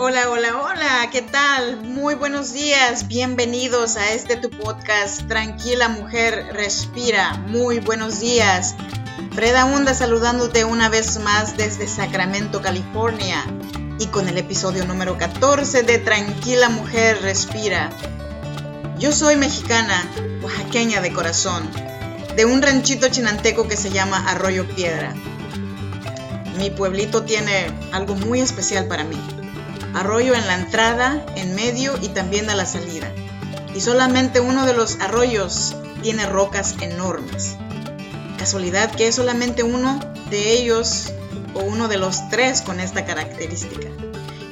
Hola, hola, hola, ¿qué tal? Muy buenos días, bienvenidos a este tu podcast, Tranquila Mujer, Respira. Muy buenos días. Freda Hunda saludándote una vez más desde Sacramento, California, y con el episodio número 14 de Tranquila Mujer, Respira. Yo soy mexicana, oaxaqueña de corazón, de un ranchito chinanteco que se llama Arroyo Piedra. Mi pueblito tiene algo muy especial para mí arroyo en la entrada, en medio y también a la salida. Y solamente uno de los arroyos tiene rocas enormes. Casualidad que es solamente uno de ellos o uno de los tres con esta característica.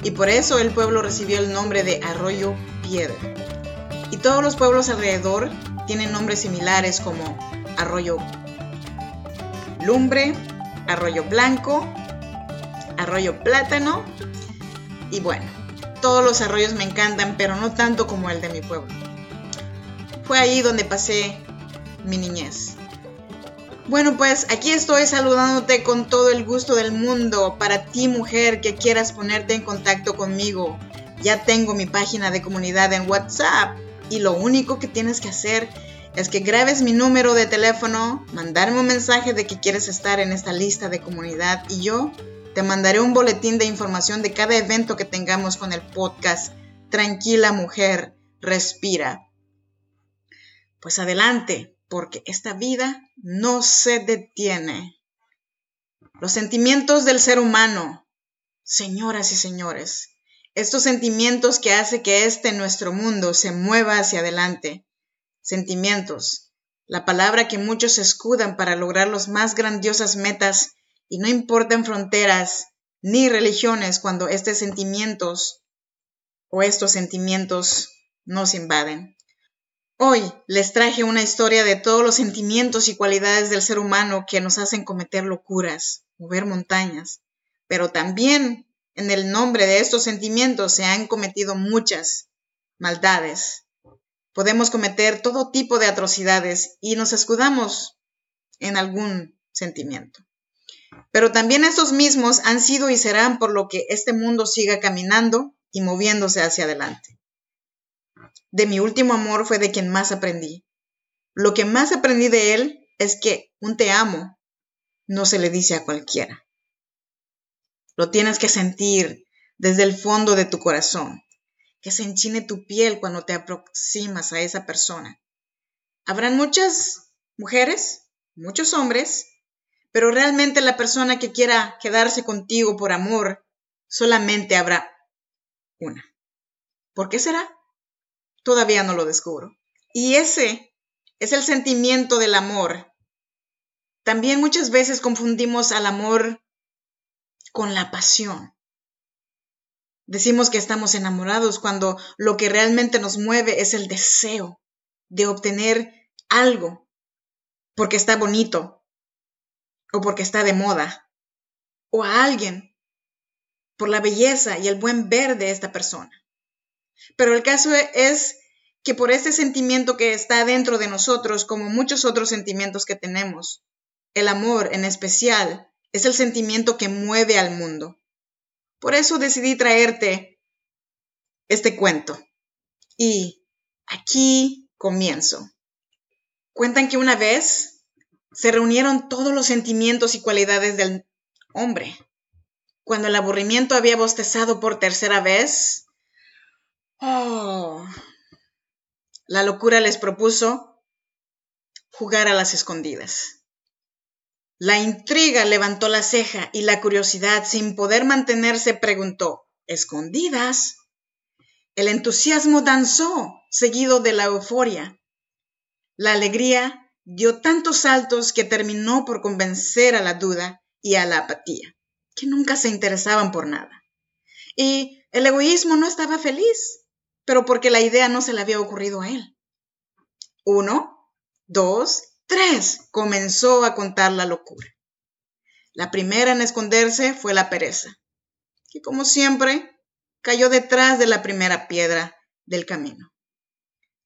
Y por eso el pueblo recibió el nombre de Arroyo Piedra. Y todos los pueblos alrededor tienen nombres similares como Arroyo Lumbre, Arroyo Blanco, Arroyo Plátano y bueno, todos los arroyos me encantan, pero no tanto como el de mi pueblo. Fue ahí donde pasé mi niñez. Bueno, pues aquí estoy saludándote con todo el gusto del mundo. Para ti, mujer, que quieras ponerte en contacto conmigo, ya tengo mi página de comunidad en WhatsApp y lo único que tienes que hacer es que grabes mi número de teléfono, mandarme un mensaje de que quieres estar en esta lista de comunidad y yo te mandaré un boletín de información de cada evento que tengamos con el podcast. Tranquila mujer, respira. Pues adelante, porque esta vida no se detiene. Los sentimientos del ser humano, señoras y señores, estos sentimientos que hace que este nuestro mundo se mueva hacia adelante. Sentimientos, la palabra que muchos escudan para lograr las más grandiosas metas y no importan fronteras ni religiones cuando estos sentimientos o estos sentimientos nos invaden. Hoy les traje una historia de todos los sentimientos y cualidades del ser humano que nos hacen cometer locuras, mover montañas, pero también en el nombre de estos sentimientos se han cometido muchas maldades. Podemos cometer todo tipo de atrocidades y nos escudamos en algún sentimiento. Pero también estos mismos han sido y serán por lo que este mundo siga caminando y moviéndose hacia adelante. De mi último amor fue de quien más aprendí. Lo que más aprendí de él es que un te amo no se le dice a cualquiera. Lo tienes que sentir desde el fondo de tu corazón, que se enchine tu piel cuando te aproximas a esa persona. Habrán muchas mujeres, muchos hombres pero realmente la persona que quiera quedarse contigo por amor, solamente habrá una. ¿Por qué será? Todavía no lo descubro. Y ese es el sentimiento del amor. También muchas veces confundimos al amor con la pasión. Decimos que estamos enamorados cuando lo que realmente nos mueve es el deseo de obtener algo, porque está bonito, o porque está de moda, o a alguien por la belleza y el buen ver de esta persona. Pero el caso es que por este sentimiento que está dentro de nosotros, como muchos otros sentimientos que tenemos, el amor en especial es el sentimiento que mueve al mundo. Por eso decidí traerte este cuento. Y aquí comienzo. Cuentan que una vez se reunieron todos los sentimientos y cualidades del hombre. Cuando el aburrimiento había bostezado por tercera vez, oh, la locura les propuso jugar a las escondidas. La intriga levantó la ceja y la curiosidad, sin poder mantenerse, preguntó, ¿escondidas? El entusiasmo danzó, seguido de la euforia. La alegría dio tantos saltos que terminó por convencer a la duda y a la apatía, que nunca se interesaban por nada. Y el egoísmo no estaba feliz, pero porque la idea no se le había ocurrido a él. Uno, dos, tres, comenzó a contar la locura. La primera en esconderse fue la pereza, que como siempre cayó detrás de la primera piedra del camino.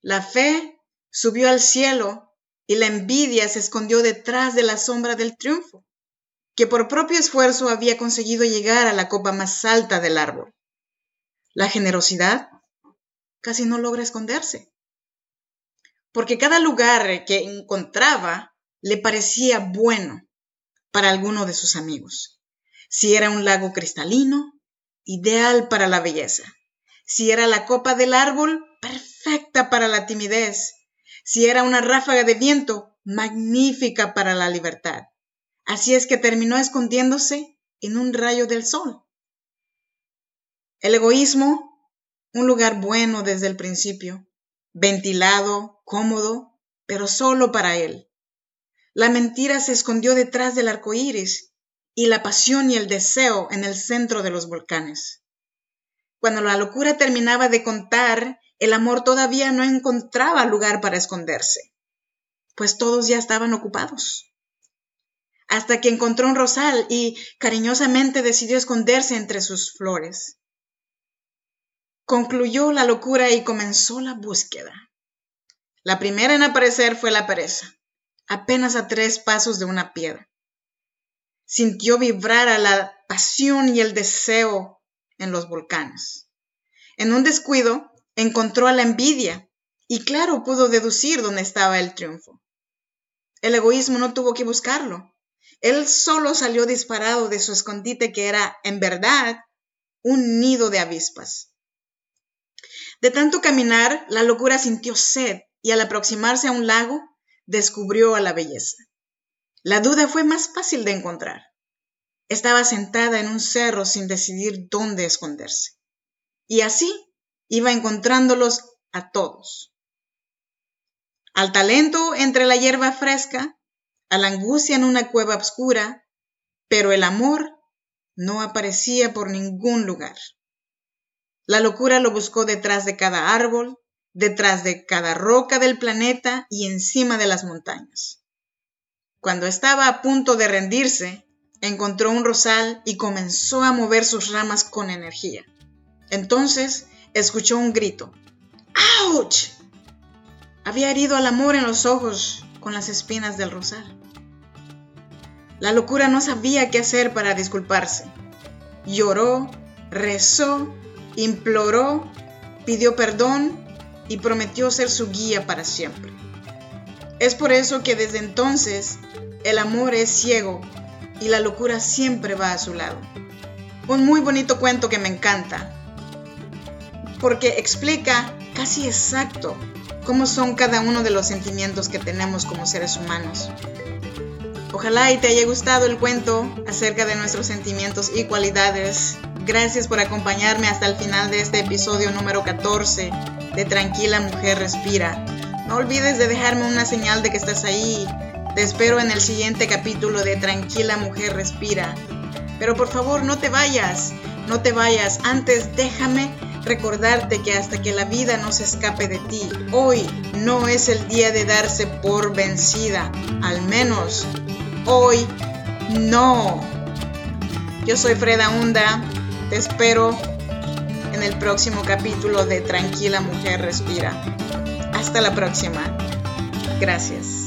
La fe subió al cielo y la envidia se escondió detrás de la sombra del triunfo, que por propio esfuerzo había conseguido llegar a la copa más alta del árbol. la generosidad, casi no logra esconderse. Porque cada lugar que encontraba le parecía bueno para alguno de sus amigos. Si era un lago cristalino, ideal para la belleza. Si era la copa del árbol, perfecta para la timidez. Si era una ráfaga de viento, magnífica para la libertad. Así es que terminó escondiéndose en un rayo del sol. El egoísmo, un lugar bueno desde el principio, ventilado, cómodo, pero solo para él. La mentira se escondió detrás del arco iris y la pasión y el deseo en el centro de los volcanes. Cuando la locura terminaba de contar, el amor todavía no encontraba lugar para esconderse, pues todos ya estaban ocupados. Hasta que encontró un rosal y cariñosamente decidió esconderse entre sus flores. Concluyó la locura y comenzó la búsqueda. La primera en aparecer fue la pereza, apenas a tres pasos de una piedra. Sintió vibrar a la pasión y el deseo en los volcanes. En un descuido, encontró a la envidia y claro pudo deducir dónde estaba el triunfo. El egoísmo no tuvo que buscarlo. Él solo salió disparado de su escondite que era, en verdad, un nido de avispas. De tanto caminar, la locura sintió sed y al aproximarse a un lago, descubrió a la belleza. La duda fue más fácil de encontrar. Estaba sentada en un cerro sin decidir dónde esconderse. Y así iba encontrándolos a todos. Al talento entre la hierba fresca, a la angustia en una cueva oscura, pero el amor no aparecía por ningún lugar. La locura lo buscó detrás de cada árbol, detrás de cada roca del planeta y encima de las montañas. Cuando estaba a punto de rendirse, encontró un rosal y comenzó a mover sus ramas con energía. Entonces escuchó un grito. ¡Auch! Había herido al amor en los ojos con las espinas del rosal. La locura no sabía qué hacer para disculparse. Lloró, rezó, imploró, pidió perdón y prometió ser su guía para siempre. Es por eso que desde entonces el amor es ciego y la locura siempre va a su lado. Un muy bonito cuento que me encanta, porque explica casi exacto cómo son cada uno de los sentimientos que tenemos como seres humanos. Ojalá y te haya gustado el cuento acerca de nuestros sentimientos y cualidades. Gracias por acompañarme hasta el final de este episodio número 14 de Tranquila Mujer Respira. No olvides de dejarme una señal de que estás ahí. Te espero en el siguiente capítulo de Tranquila Mujer Respira. Pero por favor no te vayas, no te vayas. Antes déjame recordarte que hasta que la vida no se escape de ti, hoy no es el día de darse por vencida. Al menos hoy no. Yo soy Freda Hunda. Te espero en el próximo capítulo de Tranquila Mujer Respira. Hasta la próxima. Gracias.